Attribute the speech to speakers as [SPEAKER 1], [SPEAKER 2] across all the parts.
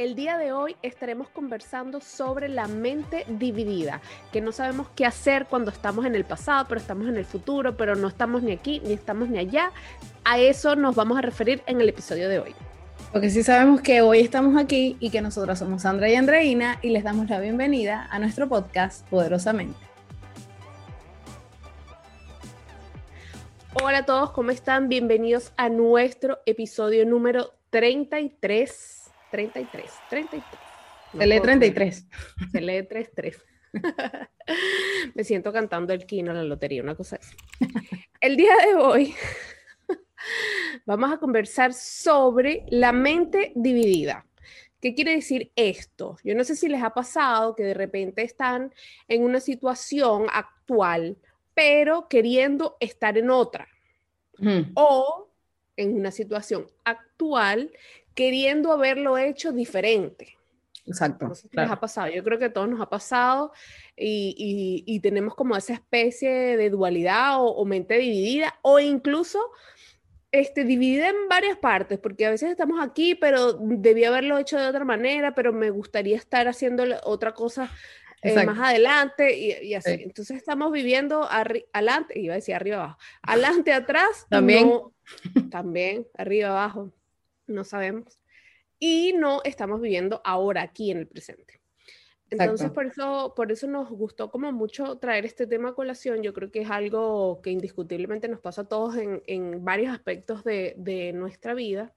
[SPEAKER 1] El día de hoy estaremos conversando sobre la mente dividida, que no sabemos qué hacer cuando estamos en el pasado, pero estamos en el futuro, pero no estamos ni aquí ni estamos ni allá. A eso nos vamos a referir en el episodio de hoy.
[SPEAKER 2] Porque sí sabemos que hoy estamos aquí y que nosotras somos Sandra y Andreina y les damos la bienvenida a nuestro podcast Poderosamente.
[SPEAKER 1] Hola a todos, ¿cómo están? Bienvenidos a nuestro episodio número 33 33, 33.
[SPEAKER 2] se lee 33.
[SPEAKER 1] Se lee 33. Me siento cantando el kino, la lotería, una cosa así. El día de hoy vamos a conversar sobre la mente dividida. ¿Qué quiere decir esto? Yo no sé si les ha pasado que de repente están en una situación actual, pero queriendo estar en otra. O en una situación actual queriendo haberlo hecho diferente.
[SPEAKER 2] Exacto.
[SPEAKER 1] No sé si les ha pasado. Yo creo que a todos nos ha pasado y, y, tenemos como esa especie de dualidad o, o, mente dividida o incluso este, dividida en varias partes, porque a veces estamos aquí, pero debía haberlo hecho de otra manera, pero me gustaría estar haciendo otra cosa eh, más adelante y, y así. Entonces estamos viviendo adelante, iba a decir arriba abajo, adelante, atrás,
[SPEAKER 2] también,
[SPEAKER 1] también, arriba abajo no sabemos, y no estamos viviendo ahora aquí en el presente. Entonces, por eso, por eso nos gustó como mucho traer este tema a colación. Yo creo que es algo que indiscutiblemente nos pasa a todos en, en varios aspectos de, de nuestra vida.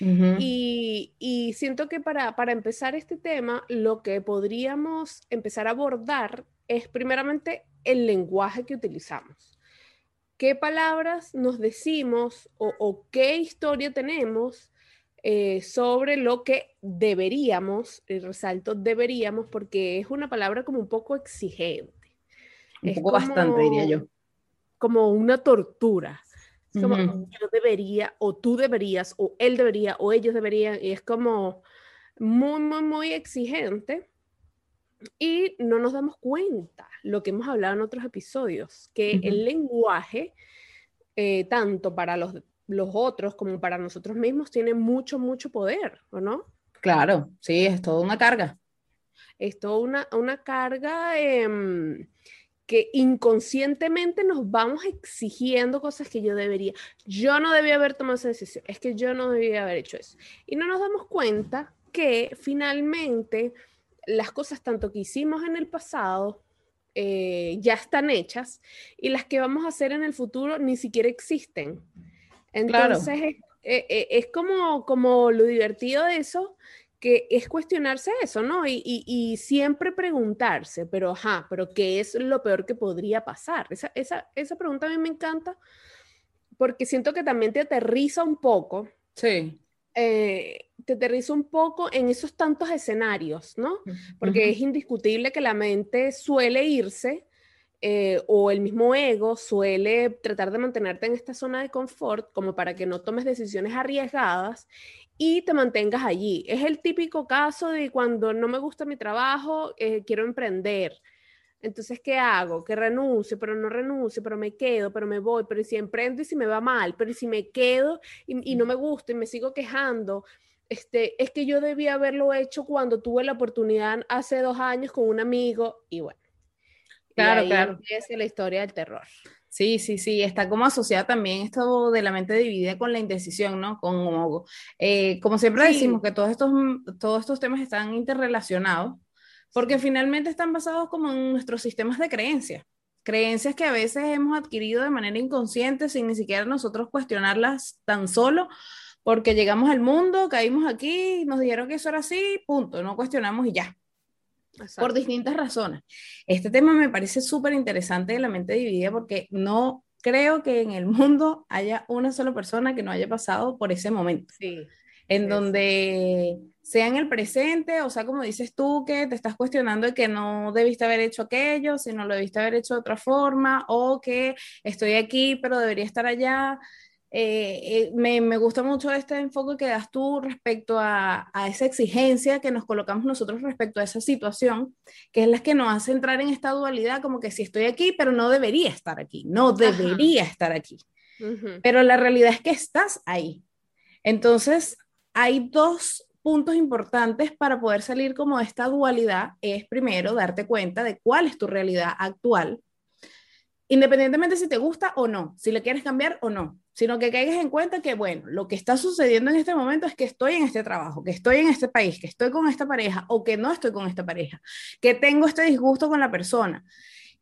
[SPEAKER 1] y, y, siento que para, para empezar este tema, lo que podríamos empezar a abordar es primeramente el lenguaje que utilizamos. ¿Qué palabras nos decimos o, o qué historia tenemos eh, sobre lo que deberíamos, y resalto deberíamos porque es una palabra como un poco exigente.
[SPEAKER 2] Un poco bastante, diría yo.
[SPEAKER 1] Como una tortura. como yo debería, o tú deberías, o él debería, o ellos deberían, y es como muy, muy, muy exigente. Y no nos damos cuenta, lo que hemos hablado en otros episodios, que el lenguaje, eh, tanto para los los otros como para nosotros mismos tiene mucho, mucho poder, ¿o no?
[SPEAKER 2] Claro, sí, es toda una carga.
[SPEAKER 1] Es toda una, una carga em, que inconscientemente nos vamos exigiendo cosas que yo debería. Yo no debía haber tomado esa decisión, es que yo no debía haber hecho eso. Y no nos damos cuenta que finalmente las cosas tanto que hicimos en el pasado eh, ya están hechas y las que vamos a hacer en el futuro ni siquiera existen. Entonces, eh, eh, es, como, como lo divertido de eso, que es cuestionarse eso, ¿no? Y, y, siempre preguntarse, pero ajá, pero ¿qué es lo peor que podría pasar? Esa, esa, esa pregunta a mí me encanta porque siento que también te aterriza un poco.
[SPEAKER 2] Sí.
[SPEAKER 1] Eh, te aterriza un poco en esos tantos escenarios, ¿no? Porque es indiscutible que la mente suele irse eh, o el mismo ego suele tratar de mantenerte en esta zona de confort como para que no tomes decisiones arriesgadas y te mantengas allí. Es el típico caso de cuando no me gusta mi trabajo, eh, quiero emprender. Entonces, ¿qué hago? Que renuncio, pero no renuncio, pero me quedo, pero me voy, pero si emprendo y si me va mal, pero si me quedo y, y no me gusta y me sigo quejando, este, es que yo debía haberlo hecho cuando tuve la oportunidad hace dos años con un amigo y bueno.
[SPEAKER 2] Claro, claro.
[SPEAKER 1] Es la historia del terror.
[SPEAKER 2] Sí, sí, sí, está como asociada también esto de la mente dividida con la indecisión, ¿no? Con, eh, como siempre decimos que todos estos, todos estos temas están interrelacionados, porque finalmente están basados como en nuestros sistemas de creencias, creencias que a veces hemos adquirido de manera inconsciente sin ni siquiera nosotros cuestionarlas tan solo, porque llegamos al mundo, caímos aquí, nos dijeron que eso era así, punto, no cuestionamos y ya por distintas razones. Este tema me parece súper interesante de la mente dividida porque no creo que en el mundo haya una sola persona que no haya pasado por ese momento.
[SPEAKER 1] Sí.
[SPEAKER 2] En donde sea en el presente, o sea, como dices tú, que te estás cuestionando de que no debiste haber hecho aquello, sino lo debiste haber hecho de otra forma, o que estoy aquí, pero debería estar allá. Eh, eh, me, me, gusta mucho este enfoque que das tú respecto a, a, esa exigencia que nos colocamos nosotros respecto a esa situación, que es la que nos hace entrar en esta dualidad como que si estoy aquí, pero no debería estar aquí, no debería estar aquí. Uh -huh. Pero la realidad es que estás ahí. Entonces, hay dos puntos importantes para poder salir como de esta dualidad es primero darte cuenta de cuál es tu realidad actual, independientemente si te gusta o no, si le quieres cambiar o no, sino que caigas en cuenta que, bueno, lo que está sucediendo en este momento es que estoy en este trabajo, que estoy en este país, que estoy con esta pareja o que no estoy con esta pareja, que tengo este disgusto con la persona.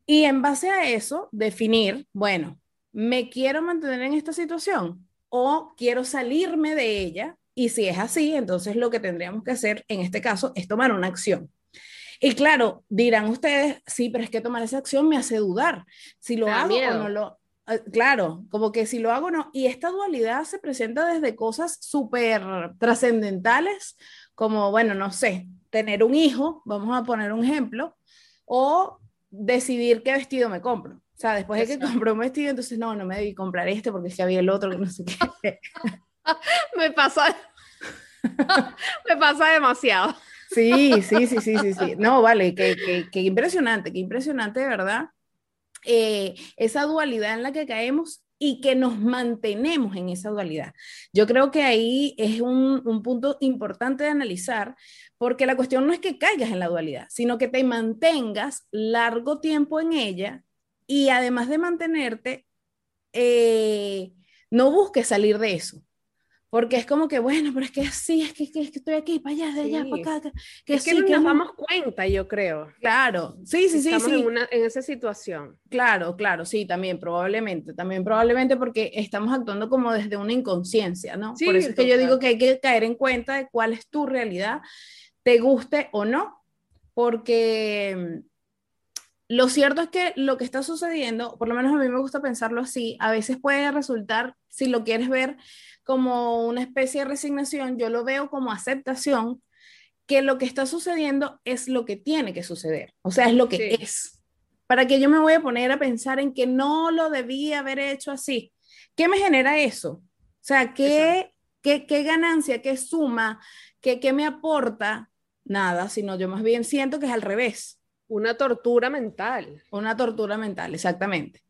[SPEAKER 2] Y en base a eso, definir, bueno, ¿me quiero mantener en esta situación o quiero salirme de ella? Y si es así, entonces lo que tendríamos que hacer en este caso es tomar una acción. Y claro, dirán ustedes, sí, pero es que tomar esa acción me hace dudar si lo hago o no lo... Eh, claro, como que si lo hago no. Y esta dualidad se presenta desde cosas súper trascendentales, como, bueno, no sé, tener un hijo, vamos a poner un ejemplo, o decidir qué vestido me compro. O sea, después de que compro un vestido, entonces no, no me debí comprar este porque es que había el otro que no sé qué.
[SPEAKER 1] me pasa, me pasa demasiado.
[SPEAKER 2] Sí, sí, sí, sí, sí, sí. No, vale, qué, qué, impresionante, qué impresionante, de verdad. Eh, esa dualidad en la que caemos y que nos mantenemos en esa dualidad. Yo creo que ahí es un, un, punto importante de analizar, porque la cuestión no es que caigas en la dualidad, sino que te mantengas largo tiempo en ella y además de mantenerte, eh, no busques salir de eso. Porque es como que, bueno, pero es que sí, es que, es que estoy aquí, para allá, de allá, para acá.
[SPEAKER 1] Que es que no nos damos cuenta, yo creo.
[SPEAKER 2] Claro, sí, sí, sí.
[SPEAKER 1] Estamos En, una, en esa situación.
[SPEAKER 2] Claro, claro, sí, también, probablemente. También probablemente porque estamos actuando como desde una inconsciencia, ¿no? Por eso es que yo digo que hay que caer en cuenta de cuál es tu realidad, te guste o no, porque lo cierto es que lo que está sucediendo, por lo menos a mí me gusta pensarlo así, a veces puede resultar, si lo quieres ver, como una especie de resignación, yo lo veo como aceptación, que lo que está sucediendo es lo que tiene que suceder, o sea, es lo que es. ¿Para que yo me voy a poner a pensar en que no lo debía haber hecho así? ¿Qué me genera eso? O sea, ¿qué, qué, qué ganancia, qué suma, qué, qué me aporta? Nada, sino yo más bien siento que es al revés.
[SPEAKER 1] Una tortura mental.
[SPEAKER 2] Una tortura mental, exactamente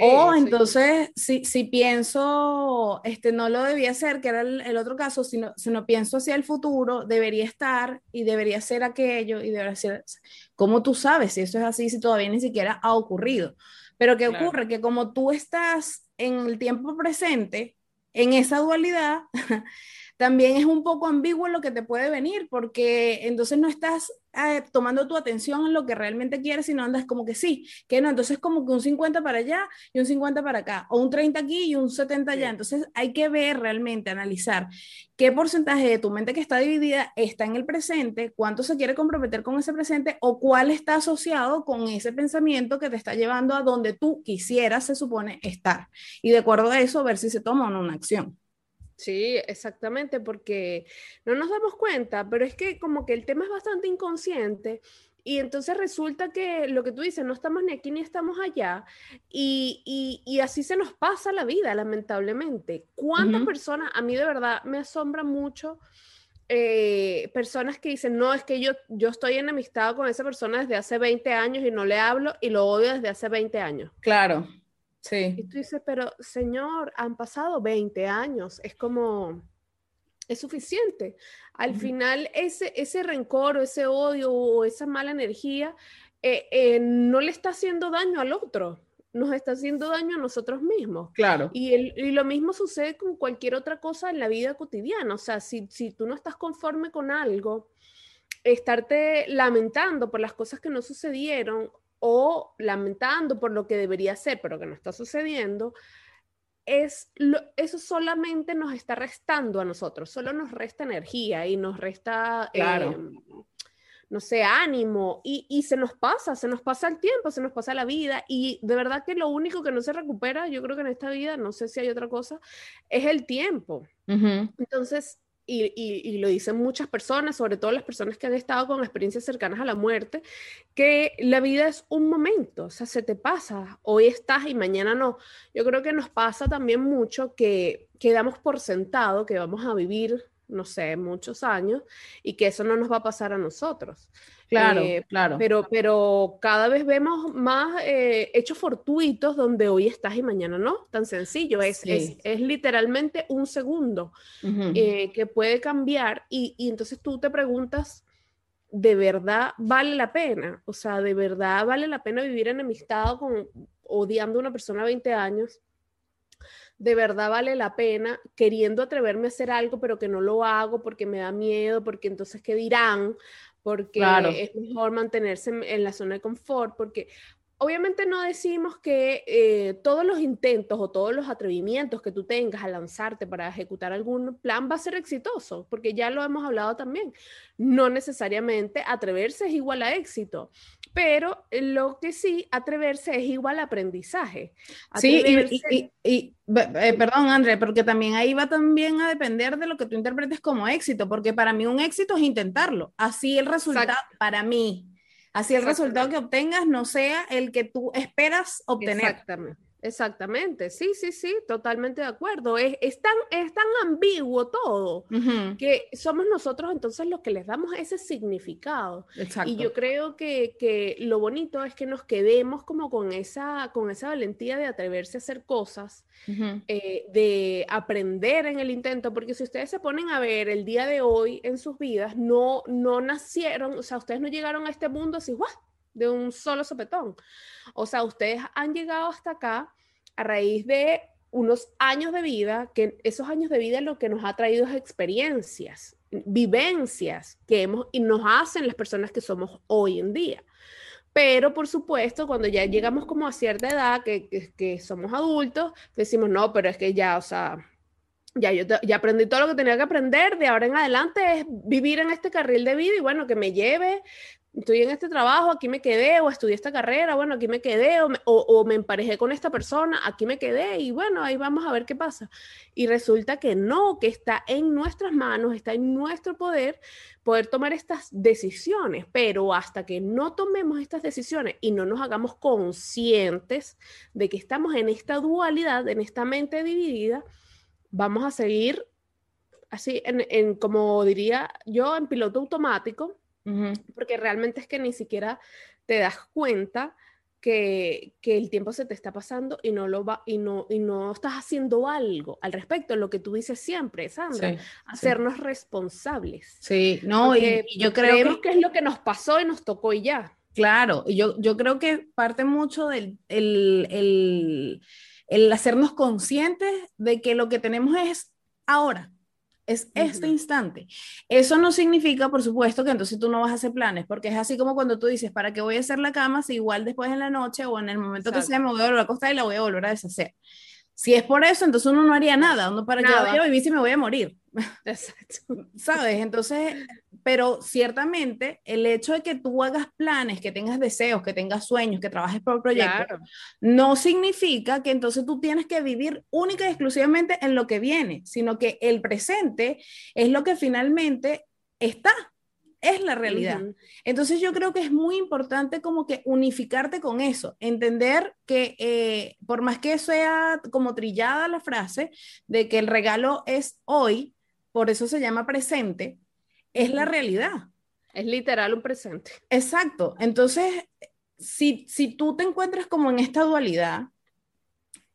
[SPEAKER 2] o entonces, si, si, pienso, este, no lo debía hacer, que era el, otro caso, sino, si no pienso hacia el futuro, debería estar y debería ser aquello y debería ser, ¿cómo tú sabes si eso es así, si todavía ni siquiera ha ocurrido? Pero ¿qué ocurre? Que como tú estás en el tiempo presente, en esa dualidad, también es un poco ambiguo lo que te puede venir, porque entonces no estás eh, tomando tu atención en lo que realmente quieres, sino andas como que sí, que no, entonces como que un 50 para allá y un 50 para acá, o un 30 aquí y un 70 allá. Entonces hay que ver realmente, analizar qué porcentaje de tu mente que está dividida está en el presente, cuánto se quiere comprometer con ese presente o cuál está asociado con ese pensamiento que te está llevando a donde tú quisieras, se supone, estar. Y de acuerdo a eso, ver si se toma o no una acción.
[SPEAKER 1] Sí, exactamente, porque no nos damos cuenta, pero es que como que el tema es bastante inconsciente y entonces resulta que lo que tú dices, no estamos ni aquí ni estamos allá y, y, así se nos pasa la vida, lamentablemente. ¿Cuántas personas, a mí de verdad me asombra mucho? Eh, personas que dicen, no, es que yo, yo estoy enemistado con esa persona desde hace 20 años y no le hablo y lo odio desde hace 20 años.
[SPEAKER 2] Claro. Sí.
[SPEAKER 1] Y tú dices, pero señor, han pasado 20 años, es como, es suficiente. Al final, ese, ese rencor o ese odio o esa mala energía eh, eh, no le está haciendo daño al otro, nos está haciendo daño a nosotros mismos.
[SPEAKER 2] Claro.
[SPEAKER 1] Y, y lo mismo sucede con cualquier otra cosa en la vida cotidiana. O sea, si, si tú no estás conforme con algo, estarte lamentando por las cosas que no sucedieron o lamentando por lo que debería ser, pero que no está sucediendo, es eso solamente nos está restando a nosotros, solo nos resta energía y nos resta, em, no sé, ánimo y, y, se nos pasa, se nos pasa el tiempo, se nos pasa la vida y de verdad que lo único que no se recupera, yo creo que en esta vida, no sé si hay otra cosa, es el tiempo. Entonces, y, lo dicen muchas personas, sobre todo las personas que han estado con experiencias cercanas a la muerte, que la vida es un momento, o sea, se te pasa, hoy estás y mañana no. Yo creo que nos pasa también mucho que quedamos por sentado que vamos a vivir no sé, muchos años, y que eso no nos va a pasar a nosotros.
[SPEAKER 2] Claro, eh, claro.
[SPEAKER 1] Pero, pero cada vez vemos más eh, hechos fortuitos donde hoy estás y mañana no, tan sencillo, es, es, literalmente un segundo eh, que puede cambiar y, y entonces tú te preguntas, ¿de verdad vale la pena? O sea, ¿de verdad vale la pena vivir enemistado con odiando a una persona 20 años? De verdad vale la pena, queriendo atreverme a hacer algo, pero que no lo hago porque me da miedo, porque entonces, ¿qué dirán? porque es mejor mantenerse en, la zona de confort, porque obviamente no decimos que eh, todos los intentos o todos los atrevimientos que tú tengas a lanzarte para ejecutar algún plan va a ser exitoso, porque ya lo hemos hablado también. No necesariamente atreverse es igual a éxito, pero lo que sí, atreverse es igual a aprendizaje.
[SPEAKER 2] Sí, y, eh, perdón, André, porque también ahí va también a depender de lo que tú interpretes como éxito, porque para mí un éxito es intentarlo. Así el resultado, para mí, Así el resultado que obtengas no sea el que tú esperas obtener.
[SPEAKER 1] Exactamente. Exactamente, sí, sí, sí, totalmente de acuerdo. Es, es, tan, es tan ambiguo todo que somos nosotros entonces los que les damos ese significado. Y yo creo que, que, lo bonito es que nos quedemos como con esa, con esa valentía de atreverse a hacer cosas, eh, de aprender en el intento, porque si ustedes se ponen a ver el día de hoy en sus vidas, no, no nacieron, o sea, ustedes no llegaron a este mundo así, ¡guau! De un solo sopetón. O sea, ustedes han llegado hasta acá a raíz de unos años de vida, que esos años de vida lo que nos ha traído es experiencias, vivencias que hemos y nos hacen las personas que somos hoy en día. Pero por supuesto, cuando ya llegamos como a cierta edad, que, que, somos adultos, decimos, no, pero es que ya, o sea, ya yo ya aprendí todo lo que tenía que aprender, de ahora en adelante es vivir en este carril de vida y bueno, que me lleve estoy en este trabajo, aquí me quedé, o estudié esta carrera, bueno, aquí me quedé, o me, o, me, emparejé con esta persona, aquí me quedé, y bueno, ahí vamos a ver qué pasa. Y resulta que no, que está en nuestras manos, está en nuestro poder poder tomar estas decisiones, pero hasta que no tomemos estas decisiones y no nos hagamos conscientes de que estamos en esta dualidad, en esta mente dividida, vamos a seguir así, en, en como diría yo, en piloto automático porque realmente es que ni siquiera te das cuenta que, que, el tiempo se te está pasando y no lo va y no y no estás haciendo algo al respecto, lo que tú dices siempre, Sandra, hacernos responsables.
[SPEAKER 2] Sí, no, y, yo creo
[SPEAKER 1] que... es lo que nos pasó y nos tocó y ya.
[SPEAKER 2] Claro, yo, yo creo que parte mucho del el, el, el hacernos conscientes de que lo que tenemos es ahora es este instante. Eso no significa, por supuesto, que entonces tú no vas a hacer planes, porque es así como cuando tú dices, ¿para qué voy a hacer la cama si igual después en la noche o en el momento que sea me voy a volver a acostar y la voy a volver a deshacer? Si es por eso, entonces uno no haría nada, uno para qué voy a vivir si me voy a morir. Exacto. ¿Sabes? Entonces, pero ciertamente el hecho de que tú hagas planes, que tengas deseos, que tengas sueños, que trabajes por proyecto, no significa que entonces tú tienes que vivir única y exclusivamente en lo que viene, sino que el presente es lo que finalmente está, es la realidad. Entonces yo creo que es muy importante como que unificarte con eso, entender que eh, por más que sea como trillada la frase de que el regalo es hoy, por eso se llama presente, es la realidad.
[SPEAKER 1] Es literal un presente.
[SPEAKER 2] Exacto. Entonces, si, si tú te encuentras como en esta dualidad,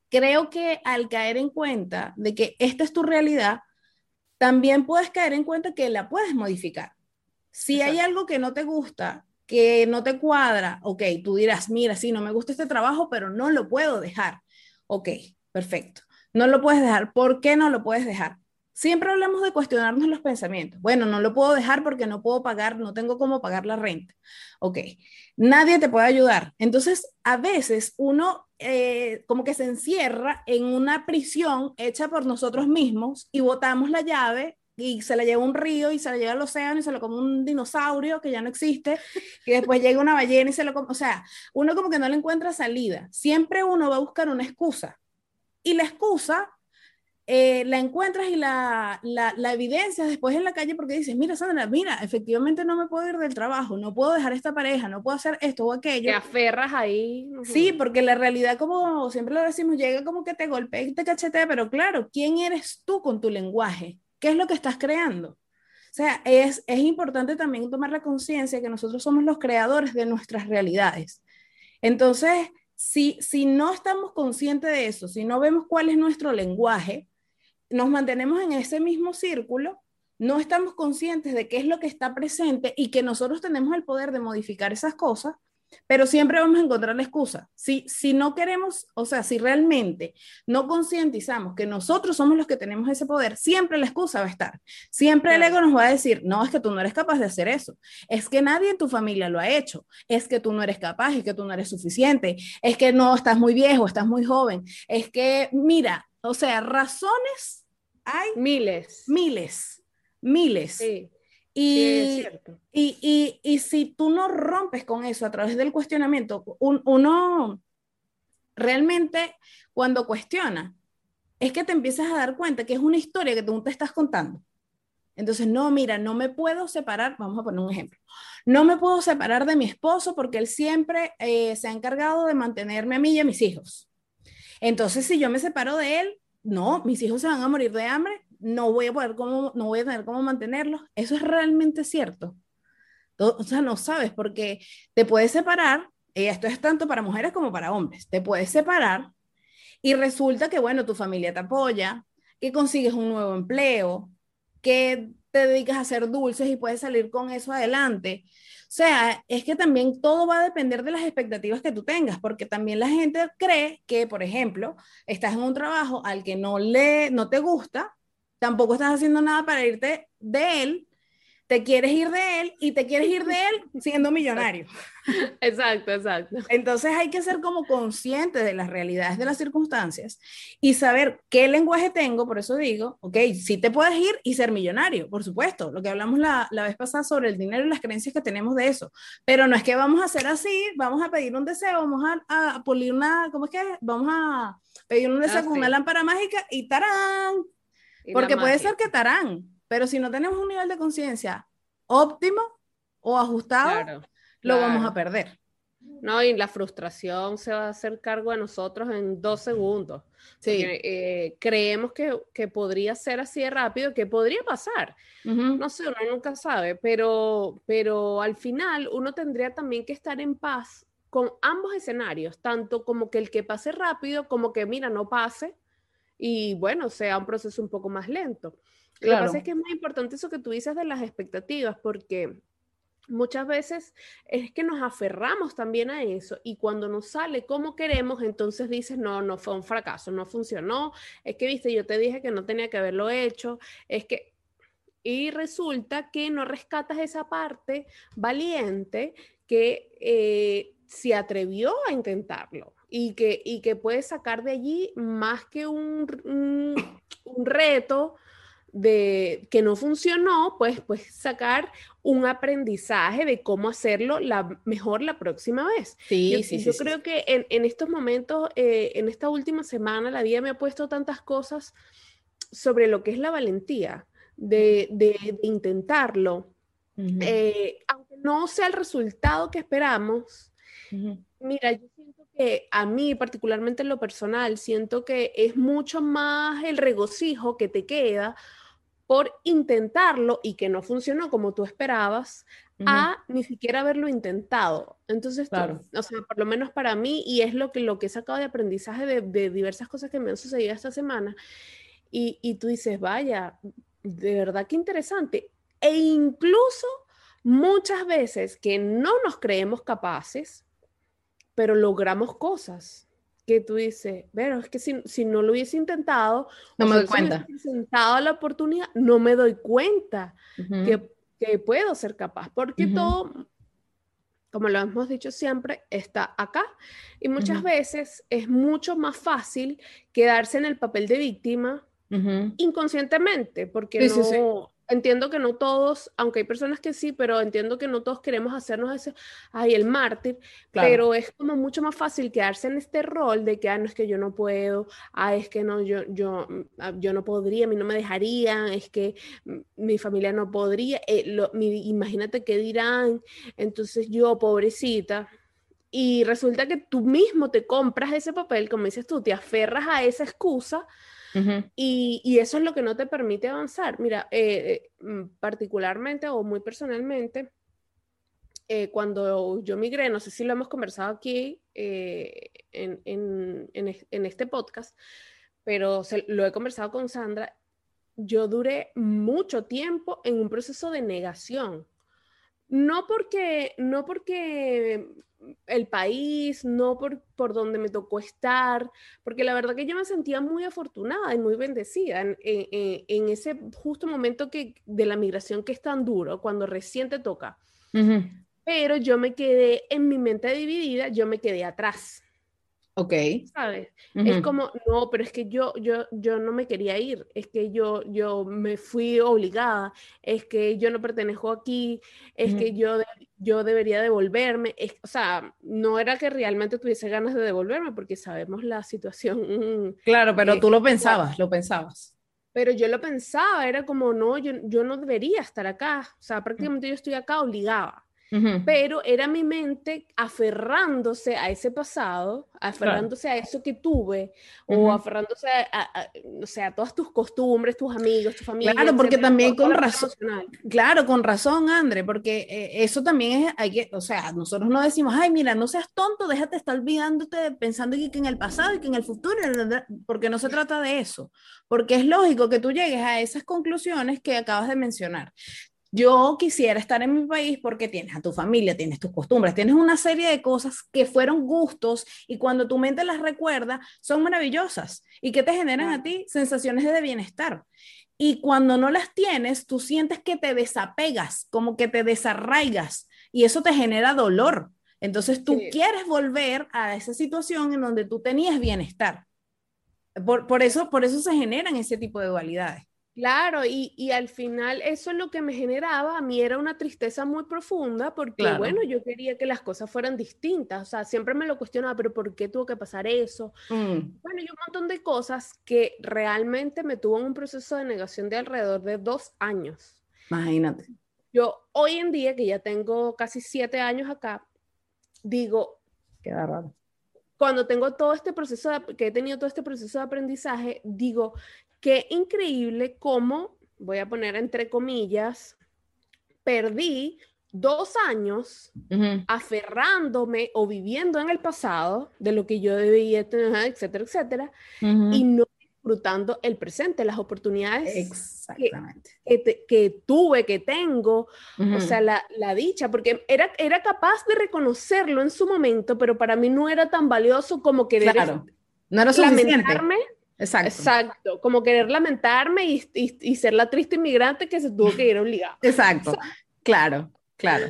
[SPEAKER 2] creo que al caer en cuenta de que esta es tu realidad, también puedes caer en cuenta que la puedes modificar. Si hay algo que no te gusta, que no te cuadra, ok, tú dirás, mira, sí, no me gusta este trabajo, pero no lo puedo dejar. Ok, perfecto. No lo puedes dejar. ¿Por qué no lo puedes dejar? Siempre hablamos de cuestionarnos los pensamientos. Bueno, no lo puedo dejar porque no puedo pagar, no tengo cómo pagar la renta. Ok, nadie te puede ayudar. Entonces, a veces uno eh, como que se encierra en una prisión hecha por nosotros mismos y botamos la llave y se la lleva un río y se la lleva al océano y se lo come un dinosaurio que ya no existe y después llega una ballena y se lo come. O sea, uno como que no le encuentra salida. Siempre uno va a buscar una excusa. Y la excusa eh, la encuentras y la, la, la, evidencias después en la calle porque dices, mira, Sandra, mira, efectivamente no me puedo ir del trabajo, no puedo dejar esta pareja, no puedo hacer esto o aquello.
[SPEAKER 1] Te aferras ahí.
[SPEAKER 2] Sí, porque la realidad, como siempre lo decimos, llega como que te golpea y te cachetea, pero claro, ¿quién eres tú con tu lenguaje? ¿qué es lo que estás creando? O sea, es, es importante también tomar la conciencia que nosotros somos los creadores de nuestras realidades. Entonces, si, si no estamos conscientes de eso, si no vemos cuál es nuestro lenguaje, nos mantenemos en ese mismo círculo, no estamos conscientes de qué es lo que está presente y que nosotros tenemos el poder de modificar esas cosas, pero siempre vamos a encontrar la excusa. Si, si no queremos, o sea, si realmente no concientizamos que nosotros somos los que tenemos ese poder, siempre la excusa va a estar. Siempre el ego nos va a decir, no, es que tú no eres capaz de hacer eso. Es que nadie en tu familia lo ha hecho. Es que tú no eres capaz, es que tú no eres suficiente. Es que no, estás muy viejo, estás muy joven. Es que, mira, o sea, razones hay
[SPEAKER 1] miles.
[SPEAKER 2] Miles, miles. Sí. Y, y, y, si tú no rompes con eso a través del cuestionamiento, uno realmente cuando cuestiona, es que te empiezas a dar cuenta que es una historia que tú te estás contando. Entonces, no, mira, no me puedo separar, vamos a poner un ejemplo, no me puedo separar de mi esposo porque él siempre eh, se ha encargado de mantenerme a mí y a mis hijos. Entonces, si yo me separo de él, no, mis hijos se van a morir de hambre, no voy a poder cómo, no voy a tener cómo mantenerlos. Eso es realmente cierto. O sea, no sabes, porque te puedes separar, y esto es tanto para mujeres como para hombres, te puedes separar y resulta que, bueno, tu familia te apoya, que consigues un nuevo empleo, que te dedicas a hacer dulces y puedes salir con eso adelante. O sea, es que también todo va a depender de las expectativas que tú tengas, porque también la gente cree que, por ejemplo, estás en un trabajo al que no le no te gusta tampoco estás haciendo nada para irte de él, te quieres ir de él y te quieres ir de él siendo millonario.
[SPEAKER 1] Exacto, exacto.
[SPEAKER 2] Entonces hay que ser como consciente de las realidades de las circunstancias y saber qué lenguaje tengo, por eso digo, ok, sí te puedes ir y ser millonario, por supuesto, lo que hablamos la, la vez pasada sobre el dinero y las creencias que tenemos de eso, pero no es que vamos a hacer así, vamos a pedir un deseo, vamos a, a pulir una, ¿cómo es que? Vamos a pedir un deseo ah, con una lámpara mágica y tarán, porque puede ser que tarán, pero si no tenemos un nivel de conciencia óptimo o ajustado, lo vamos a perder.
[SPEAKER 1] No, y la frustración se va a hacer cargo de nosotros en dos segundos. Sí. Eh, creemos que, que, podría ser así de rápido, que podría pasar. No sé, uno nunca sabe, pero, pero al final uno tendría también que estar en paz con ambos escenarios, tanto como que el que pase rápido, como que mira, no pase, y bueno, sea un proceso un poco más lento. Lo que pasa es que es muy importante eso que tú dices de las expectativas, porque muchas veces es que nos aferramos también a eso y cuando nos sale como queremos, entonces dices, no, no fue un fracaso, no funcionó, es que, viste, yo te dije que no tenía que haberlo hecho, es que... Y resulta que no rescatas esa parte valiente que eh, se atrevió a intentarlo y que, y que puedes sacar de allí más que un, un, reto de que no funcionó, pues, pues sacar un aprendizaje de cómo hacerlo la, mejor la próxima vez.
[SPEAKER 2] Sí,
[SPEAKER 1] yo,
[SPEAKER 2] sí,
[SPEAKER 1] Yo creo que en, en, estos momentos, eh, en esta última semana, la vida me ha puesto tantas cosas sobre lo que es la valentía de, de, intentarlo. Eh, aunque no sea el resultado que esperamos, mira, yo que a mí, particularmente en lo personal, siento que es mucho más el regocijo que te queda por intentarlo y que no funcionó como tú esperabas, a ni siquiera haberlo intentado. Entonces, claro. o sea, por lo menos para mí, y es lo que, lo que he sacado de aprendizaje de, de diversas cosas que me han sucedido esta semana, y, y tú dices, vaya, de verdad que interesante. E incluso muchas veces que no nos creemos capaces, pero logramos cosas que tú dices, pero es que si, si no lo hubiese intentado,
[SPEAKER 2] no me doy cuenta.
[SPEAKER 1] presentado la oportunidad, no me doy cuenta que, que, puedo ser capaz, porque todo, como lo hemos dicho siempre, está acá. Y muchas veces es mucho más fácil quedarse en el papel de víctima inconscientemente, porque no, entiendo que no todos, aunque hay personas que sí, pero entiendo que no todos queremos hacernos ese, ay, el mártir, pero es como mucho más fácil quedarse en este rol de que, ah, no es que yo no puedo, ah, es que no, yo, yo, ah, yo no podría, a mí no me dejarían, es que mi familia no podría, eh, imagínate qué dirán, entonces yo, pobrecita, y resulta que tú mismo te compras ese papel, como dices tú, te aferras a esa excusa y, eso es lo que no te permite avanzar. Mira, eh, eh, mm, particularmente o muy personalmente, eh, cuando yo migré, no sé si lo hemos conversado aquí en, este podcast, pero lo he conversado con Sandra, yo duré mucho tiempo en un proceso de negación. No porque, no porque el país, no por, por donde me tocó estar, porque la verdad que yo me sentía muy afortunada y muy bendecida en, en, ese justo momento que, de la migración que es tan duro, cuando recién te toca. Pero yo me quedé en mi mente dividida, yo me quedé atrás.
[SPEAKER 2] Ok.
[SPEAKER 1] ¿Sabes? Es como, no, pero es que yo, yo, yo no me quería ir, es que yo, yo me fui obligada, es que yo no pertenezco aquí, es que yo, yo debería devolverme, es, o sea, no era que realmente tuviese ganas de devolverme porque sabemos la situación.
[SPEAKER 2] Claro, pero tú lo pensabas, lo pensabas.
[SPEAKER 1] Pero yo lo pensaba, era como, no, yo, yo no debería estar acá, o sea, prácticamente yo estoy acá obligada pero era mi mente aferrándose a ese pasado, aferrándose a eso que tuve, o aferrándose a, o sea, a todas tus costumbres, tus amigos, tu familia.
[SPEAKER 2] Claro, porque también con razón, claro, con razón, André, porque eh, eso también es, hay que, o sea, nosotros no decimos, ay, mira, no seas tonto, déjate estar olvidándote, pensando que, que en el pasado y que en el futuro, porque no se trata de eso, porque es lógico que tú llegues a esas conclusiones que acabas de mencionar yo quisiera estar en mi país porque tienes a tu familia, tienes tus costumbres, tienes una serie de cosas que fueron gustos y cuando tu mente las recuerda son maravillosas y que te generan a ti sensaciones de bienestar. Y cuando no las tienes, tú sientes que te desapegas, como que te desarraigas y eso te genera dolor. Entonces tú quieres volver a esa situación en donde tú tenías bienestar. Por, por, eso, por eso se generan ese tipo de dualidades.
[SPEAKER 1] Claro, y, y, al final eso es lo que me generaba, a mí era una tristeza muy profunda porque, bueno, yo quería que las cosas fueran distintas, o sea, siempre me lo cuestionaba, pero ¿por qué tuvo que pasar eso? Mm. Bueno, y un montón de cosas que realmente me tuvo en un proceso de negación de alrededor de dos años.
[SPEAKER 2] Imagínate.
[SPEAKER 1] Yo hoy en día, que ya tengo casi siete años acá, digo...
[SPEAKER 2] Qué raro.
[SPEAKER 1] Cuando tengo todo este proceso, que he tenido todo este proceso de aprendizaje, digo, Qué increíble cómo, voy a poner entre comillas, perdí dos años aferrándome o viviendo en el pasado de lo que yo debía tener, etcétera, etcétera, y no disfrutando el presente, las oportunidades que, que, tuve, que tengo, o sea, la, la, dicha, porque era, era capaz de reconocerlo en su momento, pero para mí no era tan valioso como querer
[SPEAKER 2] claro. no era suficiente.
[SPEAKER 1] Exacto. Exacto, como querer lamentarme y, y, ser la triste inmigrante que se tuvo que ir obligada.
[SPEAKER 2] Exacto, claro, claro.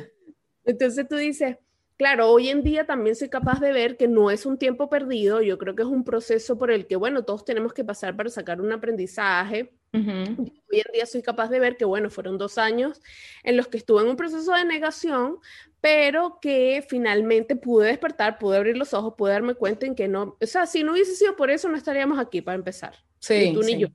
[SPEAKER 1] Entonces tú dices, claro, hoy en día también soy capaz de ver que no es un tiempo perdido, yo creo que es un proceso por el que, bueno, todos tenemos que pasar para sacar un aprendizaje. Hoy en día soy capaz de ver que, bueno, fueron dos años en los que estuve en un proceso de negación, pero que finalmente pude despertar, pude abrir los ojos, pude darme cuenta en que no, o sea, si no hubiese sido por eso, no estaríamos aquí para empezar.
[SPEAKER 2] Sí,
[SPEAKER 1] ni tú ni yo.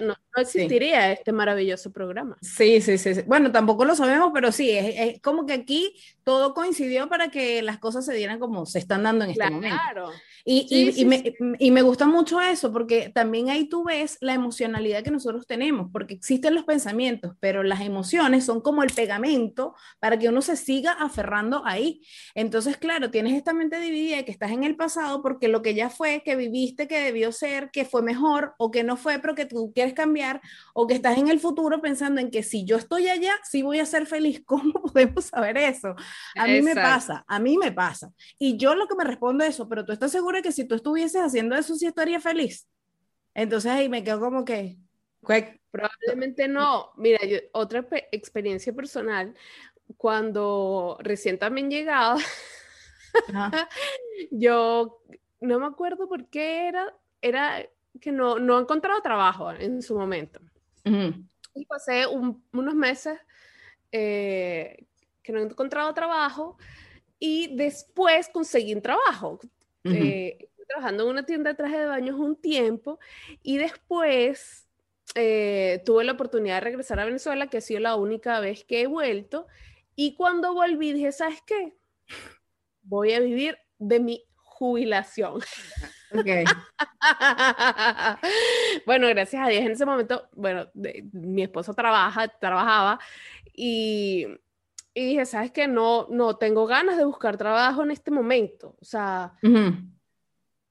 [SPEAKER 1] No, no, existiría este maravilloso programa.
[SPEAKER 2] Sí, sí, sí, Bueno, tampoco lo sabemos, pero sí, es, como que aquí todo coincidió para que las cosas se dieran como se están dando en este momento. Claro. Y, y, me, y, me, gusta mucho eso, porque también ahí tú ves la emocionalidad que nosotros tenemos, porque existen los pensamientos, pero las emociones son como el pegamento para que uno se siga aferrando ahí. Entonces, claro, tienes esta mente dividida que estás en el pasado porque lo que ya fue, que viviste, que debió ser, que fue mejor o que no fue, pero que tú quieres cambiar, o que estás en el futuro pensando en que si yo estoy allá, sí voy a ser feliz. ¿Cómo podemos saber eso? A mí me pasa, a mí me pasa. Y yo lo que me respondo es eso, pero tú estás seguro que si tú estuvieses haciendo eso, sí estaría feliz. Entonces ahí me quedo como que...
[SPEAKER 1] Probablemente no. Mira, otra experiencia personal, cuando recién también llegaba, yo no me acuerdo por qué era, era que no, no he encontrado trabajo en su momento. Y pasé unos meses eh, que no he encontrado trabajo y después conseguí un trabajo. Eh, trabajando en una tienda de traje de baños un tiempo y después eh, tuve la oportunidad de regresar a Venezuela, que ha sido la única vez que he vuelto. Y cuando volví dije, ¿sabes qué? Voy a vivir de mi jubilación.
[SPEAKER 2] Okay.
[SPEAKER 1] bueno, gracias a Dios en ese momento, bueno, mi esposo trabaja, trabajaba y, y dije, ¿sabes qué? No, no tengo ganas de buscar trabajo en este momento. O sea,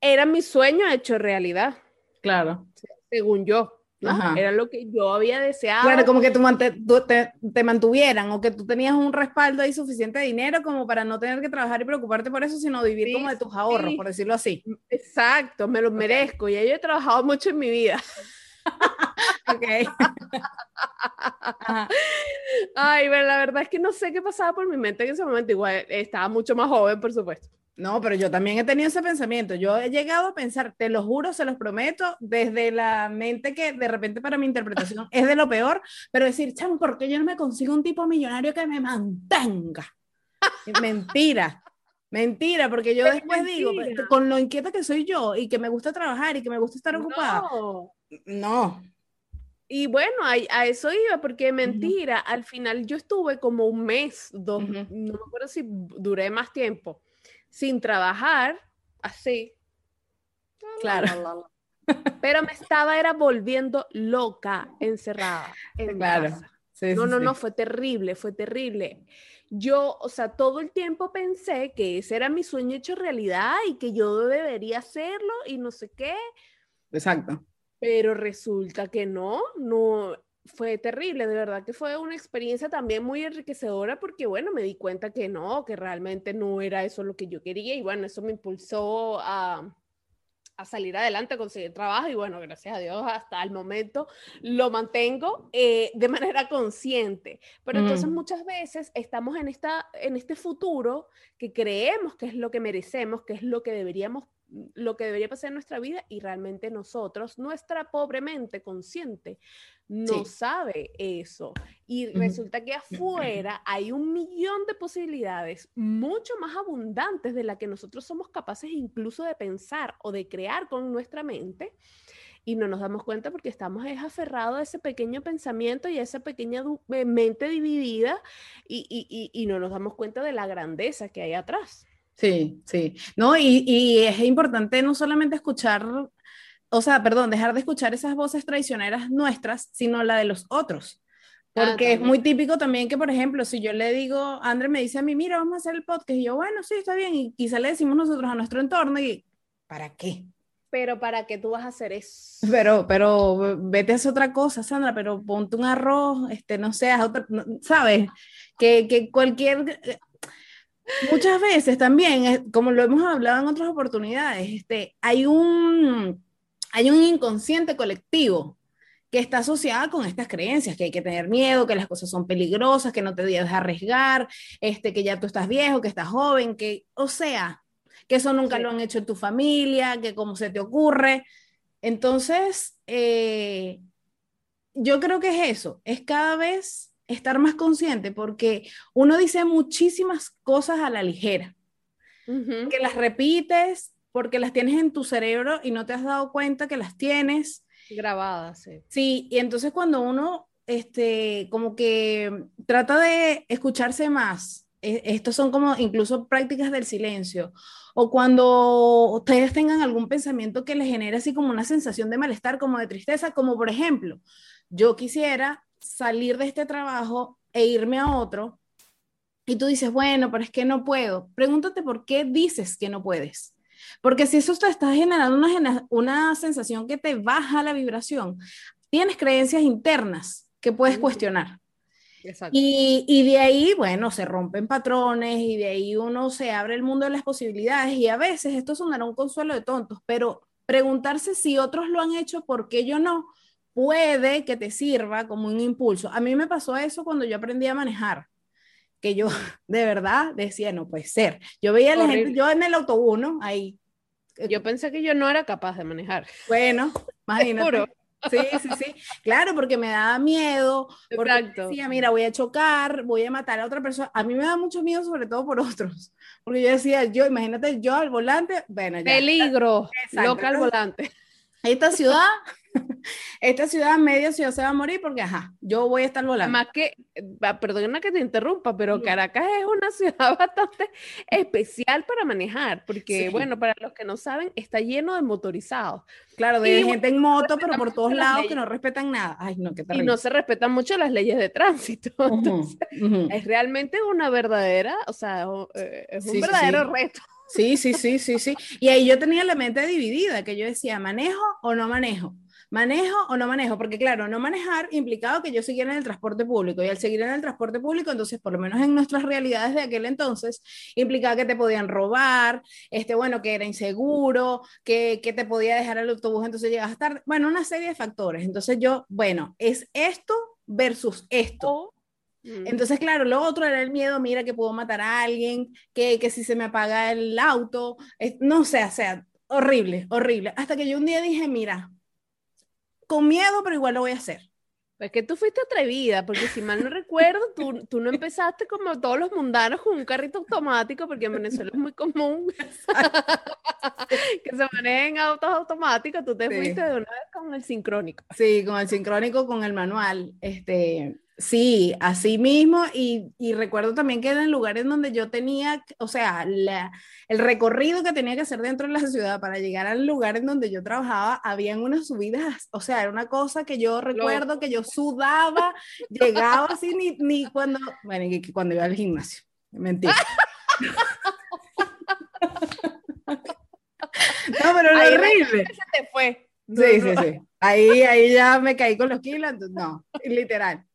[SPEAKER 1] era mi sueño hecho realidad.
[SPEAKER 2] Claro.
[SPEAKER 1] Según yo. Era lo que yo había deseado.
[SPEAKER 2] Claro, como que tú te, te, mantuvieran o que tú tenías un respaldo ahí suficiente de dinero como para no tener que trabajar y preocuparte por eso, sino vivir como de tus ahorros, por decirlo así.
[SPEAKER 1] Exacto, me lo merezco. Ya yo he trabajado mucho en mi vida. ok. Ay, pero la verdad es que no sé qué pasaba por mi mente en ese momento. Igual estaba mucho más joven, por supuesto.
[SPEAKER 2] No, pero yo también he tenido ese pensamiento. Yo he llegado a pensar, te lo juro, se los prometo, desde la mente que de repente para mi interpretación es de lo peor, pero decir, chamo, ¿por qué yo no me consigo un tipo millonario que me mantenga? mentira, mentira, porque yo después digo, con lo inquieta que soy yo y que me gusta trabajar y que me gusta estar ocupada. No.
[SPEAKER 1] Y bueno, a, eso iba, porque mentira, al final yo estuve como un mes, dos, no me acuerdo si duré más tiempo sin trabajar, así. Claro. Pero me estaba era volviendo loca, encerrada en claro. no, no, no, fue terrible, fue terrible. Yo, o sea, todo el tiempo pensé que ese era mi sueño hecho realidad y que yo debería hacerlo y no sé qué.
[SPEAKER 2] Exacto.
[SPEAKER 1] Pero resulta que no, no, fue terrible, de verdad que fue una experiencia también muy enriquecedora porque, bueno, me di cuenta que no, que realmente no era eso lo que yo quería y bueno, eso me impulsó a, a salir adelante, a conseguir trabajo y bueno, gracias a Dios hasta el momento lo mantengo eh, de manera consciente. Pero entonces mm. muchas veces estamos en, esta, en este futuro que creemos que es lo que merecemos, que es lo que deberíamos lo que debería pasar en nuestra vida y realmente nosotros, nuestra pobre mente consciente, no sabe eso. Y resulta que afuera hay un millón de posibilidades mucho más abundantes de las que nosotros somos capaces incluso de pensar o de crear con nuestra mente. Y no nos damos cuenta porque estamos aferrados a ese pequeño pensamiento y a esa pequeña eh, mente dividida y, y, y, no nos damos cuenta de la grandeza que hay atrás.
[SPEAKER 2] Sí, sí. No, y, y, es importante no solamente escuchar o sea, perdón, dejar de escuchar esas voces traicioneras nuestras, sino la de los otros. Ah, Porque es muy típico también que, por ejemplo, si yo le digo, André me dice a mí, mira, vamos a hacer el podcast, y yo, bueno, sí, está bien, y quizá le decimos nosotros a nuestro entorno, y ¿para qué?
[SPEAKER 1] Pero ¿para qué tú vas a hacer eso?
[SPEAKER 2] Pero, pero vete a hacer otra cosa, Sandra, pero ponte un arroz, este, no sé, otra, ¿sabes? Que, que cualquier... Eh, muchas veces también, como lo hemos hablado en otras oportunidades, este, hay un hay un inconsciente colectivo que está asociada con estas creencias, que hay que tener miedo, que las cosas son peligrosas, que no te debes arriesgar, este, que ya tú estás viejo, que estás joven, que, o sea, que eso nunca lo han hecho en tu familia, que cómo se te ocurre. Entonces, eh, yo creo que es eso, es cada vez estar más consciente, porque uno dice muchísimas cosas a la ligera, que las repites porque las tienes en tu cerebro y no te has dado cuenta que las tienes.
[SPEAKER 1] Grabadas, sí.
[SPEAKER 2] Sí, y entonces cuando uno, este, como que trata de escucharse más, e, estos son como incluso prácticas del silencio, o cuando ustedes tengan algún pensamiento que les genere así como una sensación de malestar, como de tristeza, como por ejemplo, yo quisiera salir de este trabajo e irme a otro, y tú dices, bueno, pero es que no puedo. Pregúntate por qué dices que no puedes. Porque si eso te está generando una, una sensación que te baja la vibración, tienes creencias internas que puedes cuestionar. Y, y, de ahí, bueno, se rompen patrones y de ahí uno se abre el mundo de las posibilidades y a veces esto sonará un consuelo de tontos, pero preguntarse si otros lo han hecho, ¿por qué yo no? Puede que te sirva como un impulso. A mí me pasó eso cuando yo aprendí a manejar que yo de verdad decía, no puede ser. Yo veía a la gente, yo en el autobús, ¿no? Ahí.
[SPEAKER 1] Eh, yo pensé que yo no era capaz de manejar.
[SPEAKER 2] Bueno, imagínate. Sí, sí, sí. Claro, porque me daba miedo. Porque Exacto. decía, mira, voy a chocar, voy a matar a otra persona. A mí me da mucho miedo, sobre todo por otros. Porque yo decía, yo, imagínate, yo al volante, bueno,
[SPEAKER 1] ya. Peligro, loca al volante.
[SPEAKER 2] Esta ciudad esta ciudad, media ciudad se va a morir porque, ajá, yo voy a estar volando.
[SPEAKER 1] Más que, perdona que te interrumpa, pero Caracas es una ciudad bastante especial para manejar, porque, bueno, para los que no saben, está lleno de motorizados.
[SPEAKER 2] Claro, de gente en moto, pero por todos lados que no respetan nada. Ay, no, qué terrible.
[SPEAKER 1] Y no se respetan mucho las leyes de tránsito. Entonces, es realmente una verdadera, o sea, eh, es un verdadero reto.
[SPEAKER 2] Sí, sí, sí, sí, sí. Y ahí yo tenía la mente dividida, que yo decía, ¿manejo o no manejo? ¿Manejo o no manejo? Porque claro, no manejar implicaba que yo siguiera en el transporte público y al seguir en el transporte público, entonces por lo menos en nuestras realidades de aquel entonces, implicaba que te podían robar, este, bueno, que era inseguro, que, que te podía dejar el autobús, entonces llegas tarde, bueno, una serie de factores. Entonces yo, bueno, es esto versus esto. Entonces, claro, lo otro era el miedo, mira que puedo matar a alguien, que, que si se me apaga el auto, no sé, o sea, horrible, horrible. Hasta que yo un día dije, mira, con miedo, pero igual lo voy a hacer.
[SPEAKER 1] Pues que tú fuiste atrevida, porque si mal no recuerdo, tú, tú no empezaste como todos los mundanos con un carrito automático, porque en Venezuela es muy común que se manejen autos automáticos, tú te fuiste de una vez con el sincrónico.
[SPEAKER 2] Sí, con el sincrónico, con el manual. Este, Sí, así mismo, y, recuerdo también que eran lugares donde yo tenía, o sea, el recorrido que tenía que hacer dentro de la ciudad para llegar al lugar en donde yo trabajaba, habían unas subidas, o sea, era una cosa que yo recuerdo que yo sudaba, llegaba así, ni, ni cuando, bueno, cuando iba al gimnasio, mentira. no, pero lo horrible.
[SPEAKER 1] Se te fue.
[SPEAKER 2] Sí, sí, sí. Ahí, ahí ya me caí con los kilos, no, literal.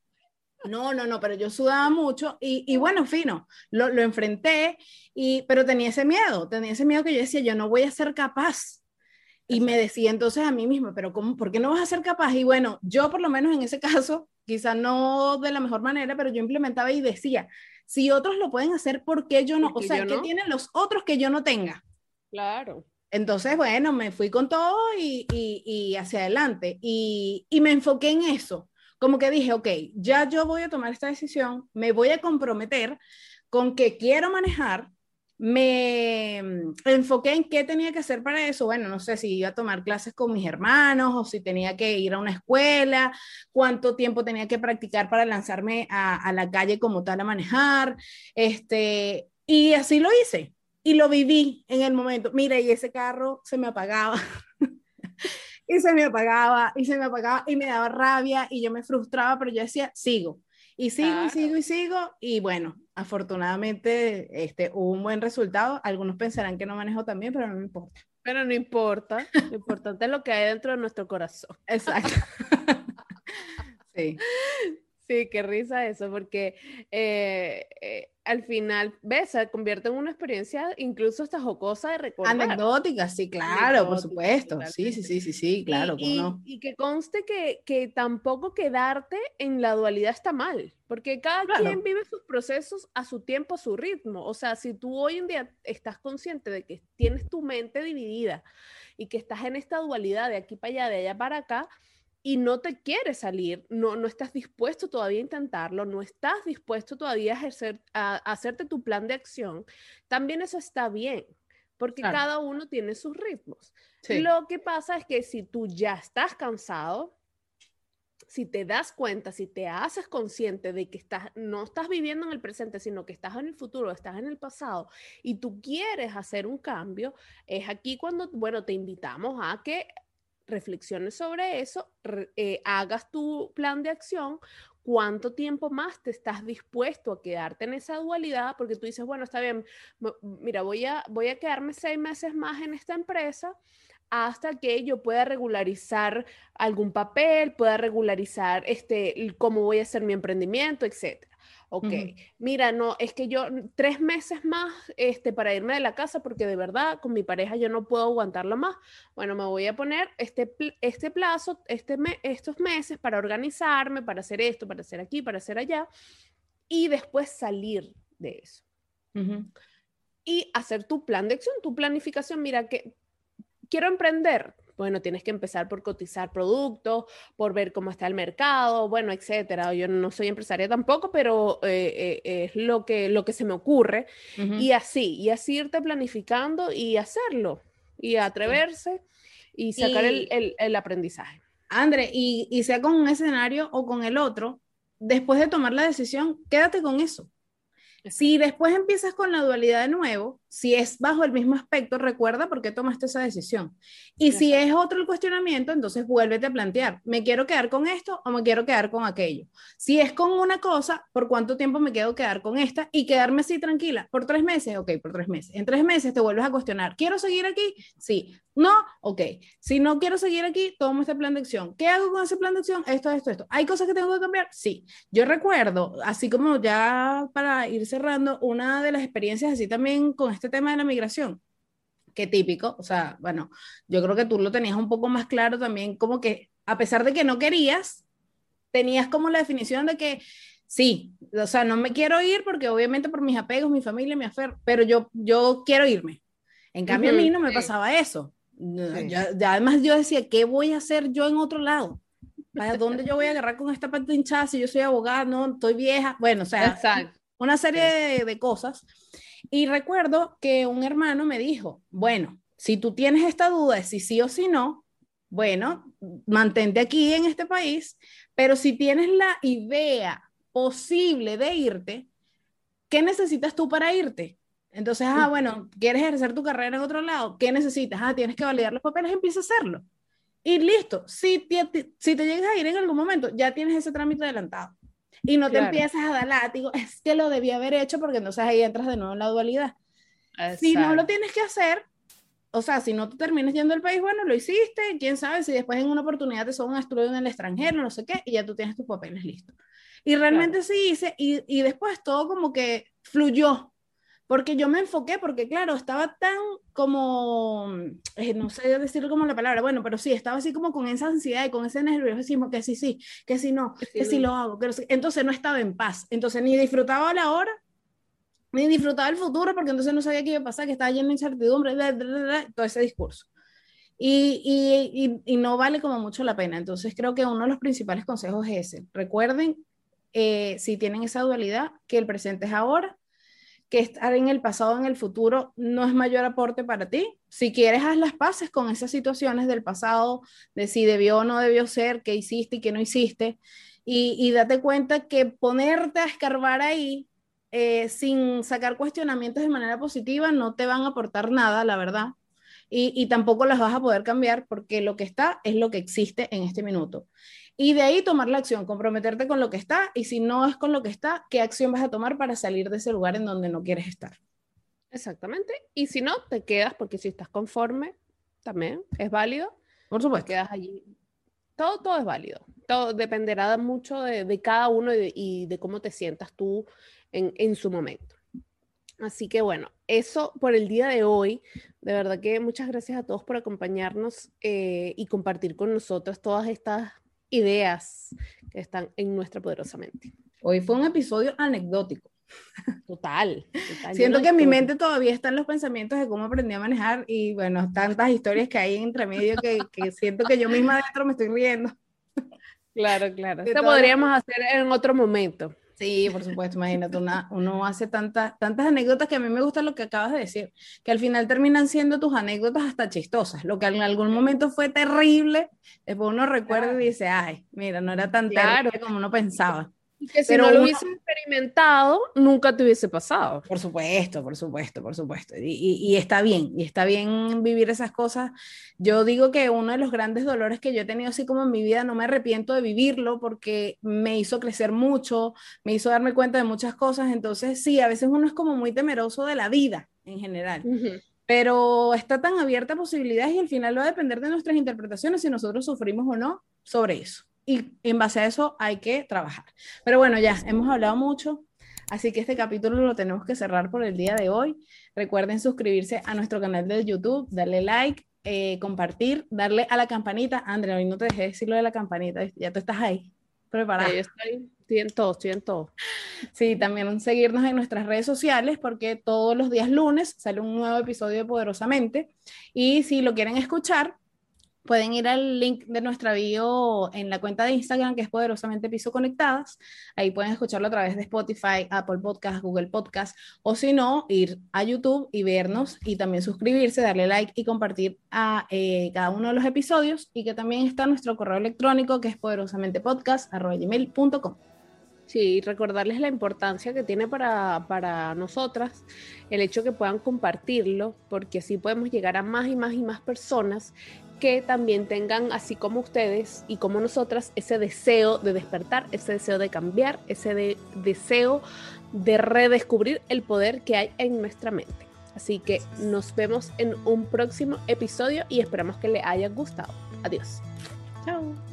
[SPEAKER 2] No, no, no, pero yo sudaba mucho y, y bueno, fino, lo, lo, enfrenté, y, pero tenía ese miedo, tenía ese miedo que yo decía, yo no voy a ser capaz. Y me decía entonces a mí misma, pero ¿cómo, ¿por qué no vas a ser capaz? Y bueno, yo por lo menos en ese caso, quizá no de la mejor manera, pero yo implementaba y decía, si otros lo pueden hacer, ¿por qué yo no? O sea, ¿qué tienen los otros que yo no tenga?
[SPEAKER 1] Claro.
[SPEAKER 2] Entonces, bueno, me fui con todo y, y, y hacia adelante. Y, y me enfoqué en eso como que dije, ok, ya yo voy a tomar esta decisión, me voy a comprometer con que quiero manejar, me enfoqué en qué tenía que hacer para eso. Bueno, no sé si iba a tomar clases con mis hermanos o si tenía que ir a una escuela, cuánto tiempo tenía que practicar para lanzarme a, a la calle como tal a manejar. Este, y así lo hice y lo viví en el momento. Mira, y ese carro se me apagaba. y se me apagaba y se me apagaba y me daba rabia y yo me frustraba, pero yo decía, sigo. Y sigo y sigo y sigo y bueno, afortunadamente este, hubo un buen resultado. Algunos pensarán que no manejo también, pero no me importa.
[SPEAKER 1] Pero no importa, lo importante es lo que hay dentro de nuestro corazón.
[SPEAKER 2] Exacto.
[SPEAKER 1] sí. Sí, qué risa eso, porque eh, eh, al final, ves, se convierte en una experiencia incluso hasta jocosa de recordar.
[SPEAKER 2] Anecdótica, sí, claro, por supuesto. Sí, sí, sí, sí, sí, claro.
[SPEAKER 1] Y, y, que conste que, que, tampoco quedarte en la dualidad está mal, porque cada quien vive sus procesos a su tiempo, a su ritmo. O sea, si tú hoy en día estás consciente de que tienes tu mente dividida y que estás en esta dualidad de aquí para allá, de allá para acá, y no te quieres salir, no, no estás dispuesto todavía a intentarlo, no estás dispuesto todavía a, ejercer, a, hacerte tu plan de acción, también eso está bien, porque cada uno tiene sus ritmos. Lo que pasa es que si tú ya estás cansado, si te das cuenta, si te haces consciente de que estás, no estás viviendo en el presente, sino que estás en el futuro, estás en el pasado y tú quieres hacer un cambio, es aquí cuando, bueno, te invitamos a que reflexiones sobre eso, eh, hagas tu plan de acción, cuánto tiempo más te estás dispuesto a quedarte en esa dualidad, porque tú dices, bueno, está bien, mira, voy a, voy a quedarme seis meses más en esta empresa hasta que yo pueda regularizar algún papel, pueda regularizar este, cómo voy a hacer mi emprendimiento, etc. Ok, mira, no, es que yo tres meses más este, para irme de la casa porque de verdad con mi pareja yo no puedo aguantarlo más. Bueno, me voy a poner este, este plazo, este estos meses para organizarme, para hacer esto, para hacer aquí, para hacer allá y después salir de eso. Y hacer tu plan de acción, tu planificación. Mira, que quiero emprender, bueno, tienes que empezar por cotizar productos, por ver cómo está el mercado, bueno, etcétera. Yo no soy empresaria tampoco, pero eh, eh, es lo que, lo que se me ocurre. Y así, y así irte planificando y hacerlo, y atreverse y sacar El, el, aprendizaje.
[SPEAKER 2] André, y, y sea con un escenario o con el otro, después de tomar la decisión, quédate con eso. Si después empiezas con la dualidad de nuevo, si es bajo el mismo aspecto, recuerda por qué tomaste esa decisión. Y si es otro el cuestionamiento, entonces vuélvete a plantear, ¿me quiero quedar con esto o me quiero quedar con aquello? Si es con una cosa, ¿por cuánto tiempo me quedo quedar con esta y quedarme así tranquila? ¿Por tres meses? Ok, por tres meses. En tres meses te vuelves a cuestionar, ¿quiero seguir aquí? Sí. No, ok. Si no quiero seguir aquí, tomo este plan de acción. ¿Qué hago con ese plan de acción? Esto, esto, esto. ¿Hay cosas que tengo que cambiar? Sí. Yo recuerdo, así como ya para ir cerrando, una de las experiencias así también con este tema de la migración. Qué típico, o sea, bueno, yo creo que tú lo tenías un poco más claro también, como que a pesar de que no querías, tenías como la definición de que sí, o sea, no me quiero ir porque obviamente por mis apegos, mi familia, mi afer, pero yo, yo quiero irme. En cambio, a mí no me pasaba eso. Ya, además, yo decía, ¿qué voy a hacer yo en otro lado? ¿A dónde yo voy a agarrar con esta parte hinchada si yo soy abogada, no, estoy vieja? Bueno, o sea, una serie de, cosas. Y recuerdo que un hermano me dijo, bueno, si tú tienes esta duda de si sí o si no, bueno, mantente aquí en este país, pero si tienes la idea posible de irte, ¿qué necesitas tú para irte? Entonces, ah, bueno, quieres ejercer tu carrera en otro lado, ¿qué necesitas? Ah, tienes que validar los papeles, empieza a hacerlo. Y listo, si te, si te llegas a ir en algún momento, ya tienes ese trámite adelantado y no te empiezas a dar látigo, es que lo debía haber hecho porque entonces ahí entras de nuevo en la dualidad. Si no lo tienes que hacer, o sea, si no te terminas yendo al país, bueno, lo hiciste, quién sabe si después en una oportunidad te son un estudio en el extranjero, no sé qué, y ya tú tienes tus papeles listos. Y realmente sí hice, y, y después todo como que fluyó, porque yo me enfoqué, porque claro, estaba tan como, eh, no sé decir como la palabra, bueno, pero sí, estaba así como con esa ansiedad y con ese nerviosismo, que sí, sí, que sí, no, que sí, lo hago, que entonces no estaba en paz, entonces ni disfrutaba la hora, ni disfrutaba el futuro, porque entonces no sabía qué iba a pasar, que estaba lleno de incertidumbre, todo ese discurso. Y, y, y, no vale como mucho la pena. Entonces creo que uno de los principales consejos es ese. Recuerden, eh, si tienen esa dualidad, que el presente es ahora que estar en el pasado, en el futuro, no es mayor aporte para ti. Si quieres, haz las paces con esas situaciones del pasado, de si debió o no debió ser, qué hiciste y qué no hiciste, y, date cuenta que ponerte a escarbar ahí eh, sin sacar cuestionamientos de manera positiva no te van a aportar nada, la verdad. Y, y tampoco las vas a poder cambiar porque lo que está es lo que existe en este minuto. Y de ahí tomar la acción, comprometerte con lo que está y si no es con lo que está, ¿qué acción vas a tomar para salir de ese lugar en donde no quieres estar?
[SPEAKER 1] Exactamente. Y si no, te quedas porque si estás conforme, también es válido.
[SPEAKER 2] Por supuesto.
[SPEAKER 1] Te quedas allí. Todo, todo es válido. Todo dependerá mucho de, cada uno y de, cómo te sientas tú en, su momento. Así que bueno, eso por el día de hoy. De verdad que muchas gracias a todos por acompañarnos eh, y compartir con nosotros todas estas ideas que están en nuestra poderosa mente.
[SPEAKER 2] Hoy fue un episodio anecdótico.
[SPEAKER 1] Total.
[SPEAKER 2] Siento que en mi mente todavía están los pensamientos de cómo aprendí a manejar y bueno, tantas historias que hay entre medio que, que siento que yo misma dentro me estoy riendo.
[SPEAKER 1] Claro, claro. Esto podríamos hacer en otro momento.
[SPEAKER 2] Sí, por supuesto, imagínate, uno hace tantas, tantas anécdotas que a mí me gusta lo que acabas de decir, que al final terminan siendo tus anécdotas hasta chistosas, lo que en algún momento fue terrible, después uno recuerda y dice, ay, mira, no era tan terrible como uno pensaba.
[SPEAKER 1] Que si no lo hubiese experimentado, nunca te hubiese pasado.
[SPEAKER 2] Por supuesto, por supuesto, por supuesto. Y, y, está bien, y está bien vivir esas cosas. Yo digo que uno de los grandes dolores que yo he tenido así como en mi vida, no me arrepiento de vivirlo porque me hizo crecer mucho, me hizo darme cuenta de muchas cosas. Entonces, sí, a veces uno es como muy temeroso de la vida en general. Pero está tan abierta a posibilidades y al final va a depender de nuestras interpretaciones si nosotros sufrimos o no sobre eso y en base a eso hay que trabajar. Pero bueno, ya hemos hablado mucho, así que este capítulo lo tenemos que cerrar por el día de hoy. Recuerden suscribirse a nuestro canal de YouTube, darle like, eh, compartir, darle a la campanita. Andrea, hoy no te dejé decirlo de la campanita, ya tú estás ahí. Preparada.
[SPEAKER 1] estoy, estoy en todo, estoy en todo.
[SPEAKER 2] Sí, también seguirnos en nuestras redes sociales porque todos los días lunes sale un nuevo episodio de Poderosamente. Y si lo quieren escuchar, pueden ir al link de nuestra bio en la cuenta de Instagram, que es poderosamente Piso Conectadas. Ahí pueden escucharlo a través de Spotify, Apple Podcast, Google Podcast, o si no, ir a YouTube y vernos y también suscribirse, darle like y compartir a eh, cada uno de los episodios. Y que también está nuestro correo electrónico, que es poderosamentepodcast.com.
[SPEAKER 1] Sí, recordarles la importancia que tiene para, para nosotras el hecho que puedan compartirlo, porque así podemos llegar a más y más y más personas que también tengan, así como ustedes y como nosotras, ese deseo de despertar, ese deseo de cambiar, ese deseo de redescubrir el poder que hay en nuestra mente. Así que nos vemos en un próximo episodio y esperamos que les haya gustado. Adiós.
[SPEAKER 2] Chao.